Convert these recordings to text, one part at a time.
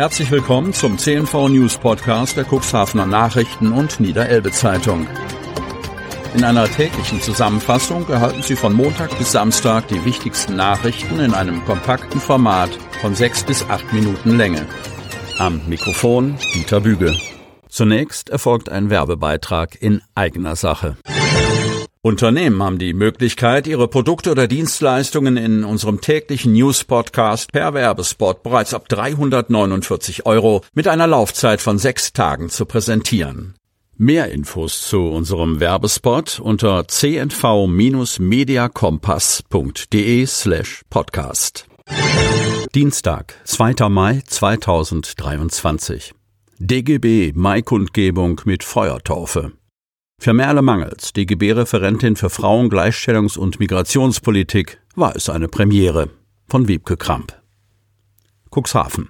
Herzlich willkommen zum CNV News Podcast der Cuxhavener Nachrichten und Niederelbe Zeitung. In einer täglichen Zusammenfassung erhalten Sie von Montag bis Samstag die wichtigsten Nachrichten in einem kompakten Format von sechs bis acht Minuten Länge. Am Mikrofon Dieter Büge. Zunächst erfolgt ein Werbebeitrag in eigener Sache. Unternehmen haben die Möglichkeit, ihre Produkte oder Dienstleistungen in unserem täglichen News-Podcast per Werbespot bereits ab 349 Euro mit einer Laufzeit von sechs Tagen zu präsentieren. Mehr Infos zu unserem Werbespot unter cnv-mediakompass.de slash podcast. Dienstag, 2. Mai 2023. DGB Maikundgebung mit Feuertaufe. Für Merle Mangels, DGB-Referentin für Frauen, Gleichstellungs- und Migrationspolitik, war es eine Premiere von Wiebke Kramp. Cuxhaven.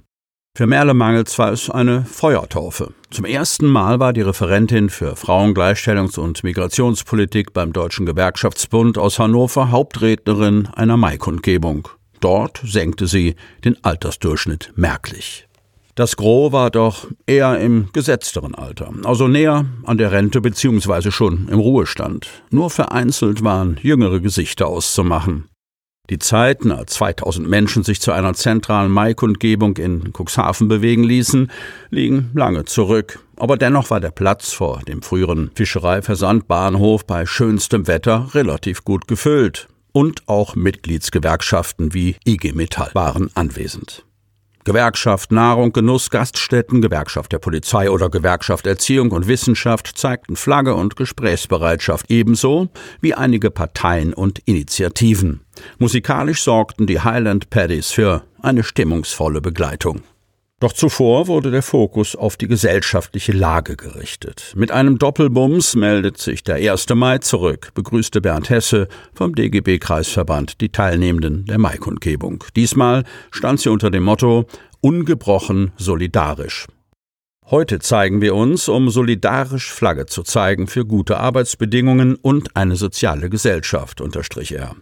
Für Merle Mangels war es eine Feuertaufe. Zum ersten Mal war die Referentin für Frauen, Gleichstellungs- und Migrationspolitik beim Deutschen Gewerkschaftsbund aus Hannover Hauptrednerin einer Maikundgebung. Dort senkte sie den Altersdurchschnitt merklich. Das Gros war doch eher im gesetzteren Alter, also näher an der Rente beziehungsweise schon im Ruhestand. Nur vereinzelt waren jüngere Gesichter auszumachen. Die Zeiten, als 2000 Menschen sich zu einer zentralen Maikundgebung in Cuxhaven bewegen ließen, liegen lange zurück. Aber dennoch war der Platz vor dem früheren Fischereiversandbahnhof bei schönstem Wetter relativ gut gefüllt. Und auch Mitgliedsgewerkschaften wie IG Metall waren anwesend. Gewerkschaft Nahrung, Genuss, Gaststätten, Gewerkschaft der Polizei oder Gewerkschaft Erziehung und Wissenschaft zeigten Flagge und Gesprächsbereitschaft ebenso wie einige Parteien und Initiativen. Musikalisch sorgten die Highland Paddies für eine stimmungsvolle Begleitung. Doch zuvor wurde der Fokus auf die gesellschaftliche Lage gerichtet. Mit einem Doppelbums meldet sich der 1. Mai zurück, begrüßte Bernd Hesse vom DGB-Kreisverband die Teilnehmenden der Maikundgebung. Diesmal stand sie unter dem Motto Ungebrochen solidarisch. Heute zeigen wir uns, um solidarisch Flagge zu zeigen für gute Arbeitsbedingungen und eine soziale Gesellschaft, unterstrich er.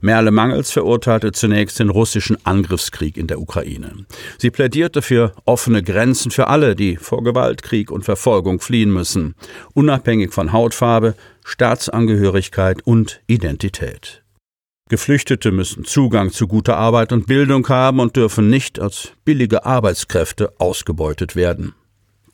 Merle Mangels verurteilte zunächst den russischen Angriffskrieg in der Ukraine. Sie plädierte für offene Grenzen für alle, die vor Gewalt, Krieg und Verfolgung fliehen müssen, unabhängig von Hautfarbe, Staatsangehörigkeit und Identität. Geflüchtete müssen Zugang zu guter Arbeit und Bildung haben und dürfen nicht als billige Arbeitskräfte ausgebeutet werden.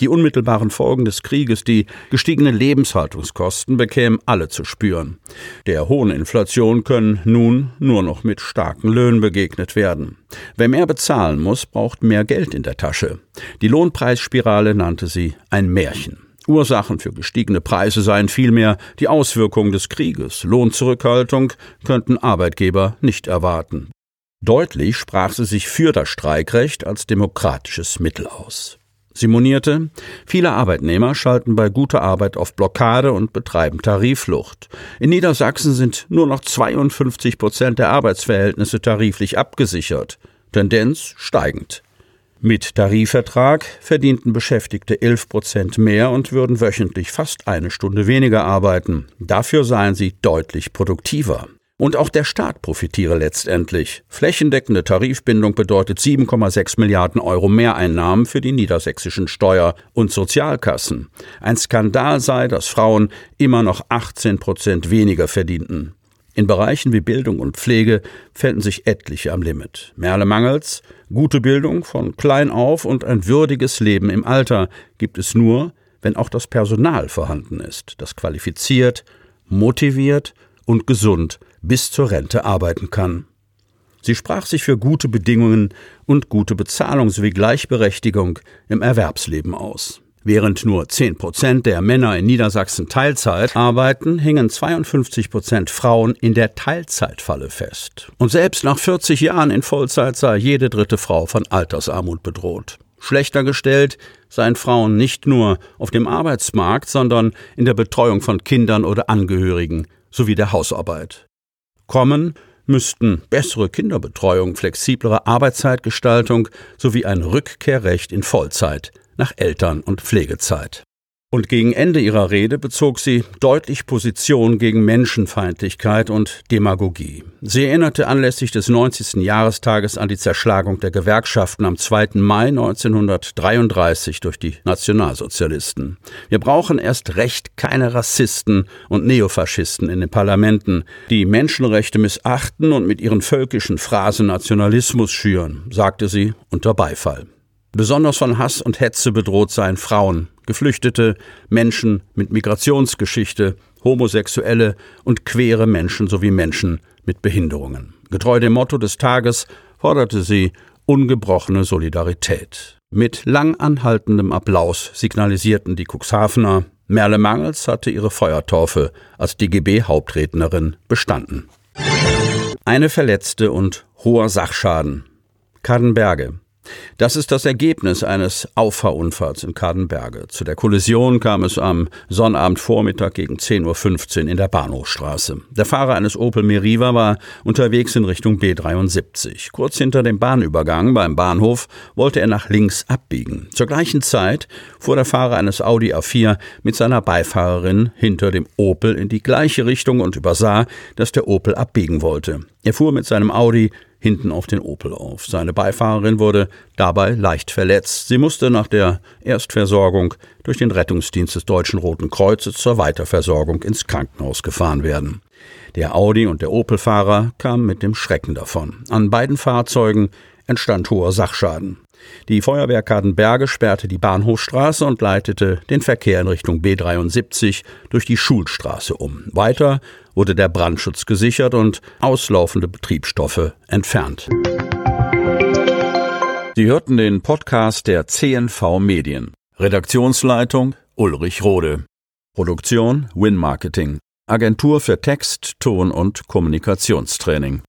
Die unmittelbaren Folgen des Krieges, die gestiegenen Lebenshaltungskosten bekämen alle zu spüren. Der hohen Inflation können nun nur noch mit starken Löhnen begegnet werden. Wer mehr bezahlen muss, braucht mehr Geld in der Tasche. Die Lohnpreisspirale nannte sie ein Märchen. Ursachen für gestiegene Preise seien vielmehr die Auswirkungen des Krieges. Lohnzurückhaltung könnten Arbeitgeber nicht erwarten. Deutlich sprach sie sich für das Streikrecht als demokratisches Mittel aus. Sie monierte, viele Arbeitnehmer schalten bei guter Arbeit auf Blockade und betreiben Tarifflucht. In Niedersachsen sind nur noch 52 Prozent der Arbeitsverhältnisse tariflich abgesichert. Tendenz steigend. Mit Tarifvertrag verdienten Beschäftigte 11 Prozent mehr und würden wöchentlich fast eine Stunde weniger arbeiten. Dafür seien sie deutlich produktiver. Und auch der Staat profitiere letztendlich. Flächendeckende Tarifbindung bedeutet 7,6 Milliarden Euro Mehreinnahmen für die niedersächsischen Steuer- und Sozialkassen. Ein Skandal sei, dass Frauen immer noch 18 Prozent weniger verdienten. In Bereichen wie Bildung und Pflege fänden sich etliche am Limit. Merle Mangels, gute Bildung von klein auf und ein würdiges Leben im Alter gibt es nur, wenn auch das Personal vorhanden ist, das qualifiziert, motiviert und gesund bis zur Rente arbeiten kann. Sie sprach sich für gute Bedingungen und gute Bezahlung sowie Gleichberechtigung im Erwerbsleben aus. Während nur 10 Prozent der Männer in Niedersachsen Teilzeit arbeiten, hingen 52 Prozent Frauen in der Teilzeitfalle fest. Und selbst nach 40 Jahren in Vollzeit sei jede dritte Frau von Altersarmut bedroht. Schlechter gestellt seien Frauen nicht nur auf dem Arbeitsmarkt, sondern in der Betreuung von Kindern oder Angehörigen sowie der Hausarbeit kommen, müssten bessere Kinderbetreuung, flexiblere Arbeitszeitgestaltung sowie ein Rückkehrrecht in Vollzeit nach Eltern- und Pflegezeit. Und gegen Ende ihrer Rede bezog sie deutlich Position gegen Menschenfeindlichkeit und Demagogie. Sie erinnerte anlässlich des 90. Jahrestages an die Zerschlagung der Gewerkschaften am 2. Mai 1933 durch die Nationalsozialisten. Wir brauchen erst recht keine Rassisten und Neofaschisten in den Parlamenten, die Menschenrechte missachten und mit ihren völkischen Phrasen Nationalismus schüren, sagte sie unter Beifall. Besonders von Hass und Hetze bedroht seien Frauen, Geflüchtete, Menschen mit Migrationsgeschichte, Homosexuelle und queere Menschen sowie Menschen mit Behinderungen. Getreu dem Motto des Tages forderte sie ungebrochene Solidarität. Mit lang anhaltendem Applaus signalisierten die Cuxhavener, Merle Mangels hatte ihre Feuertaufe als DGB-Hauptrednerin bestanden. Eine Verletzte und hoher Sachschaden. Kadenberge. Das ist das Ergebnis eines Auffahrunfalls in Kadenberge. Zu der Kollision kam es am Sonnabendvormittag gegen 10.15 Uhr in der Bahnhofstraße. Der Fahrer eines Opel Meriva war unterwegs in Richtung B73. Kurz hinter dem Bahnübergang beim Bahnhof wollte er nach links abbiegen. Zur gleichen Zeit fuhr der Fahrer eines Audi A4 mit seiner Beifahrerin hinter dem Opel in die gleiche Richtung und übersah, dass der Opel abbiegen wollte. Er fuhr mit seinem Audi hinten auf den Opel auf. Seine Beifahrerin wurde dabei leicht verletzt. Sie musste nach der Erstversorgung durch den Rettungsdienst des Deutschen Roten Kreuzes zur Weiterversorgung ins Krankenhaus gefahren werden. Der Audi und der Opel-Fahrer kamen mit dem Schrecken davon. An beiden Fahrzeugen entstand hoher Sachschaden. Die Feuerwehr Kadenberge sperrte die Bahnhofstraße und leitete den Verkehr in Richtung B73 durch die Schulstraße um. Weiter wurde der Brandschutz gesichert und auslaufende Betriebsstoffe entfernt. Sie hörten den Podcast der CNV Medien. Redaktionsleitung Ulrich Rode. Produktion Win Marketing. Agentur für Text, Ton und Kommunikationstraining.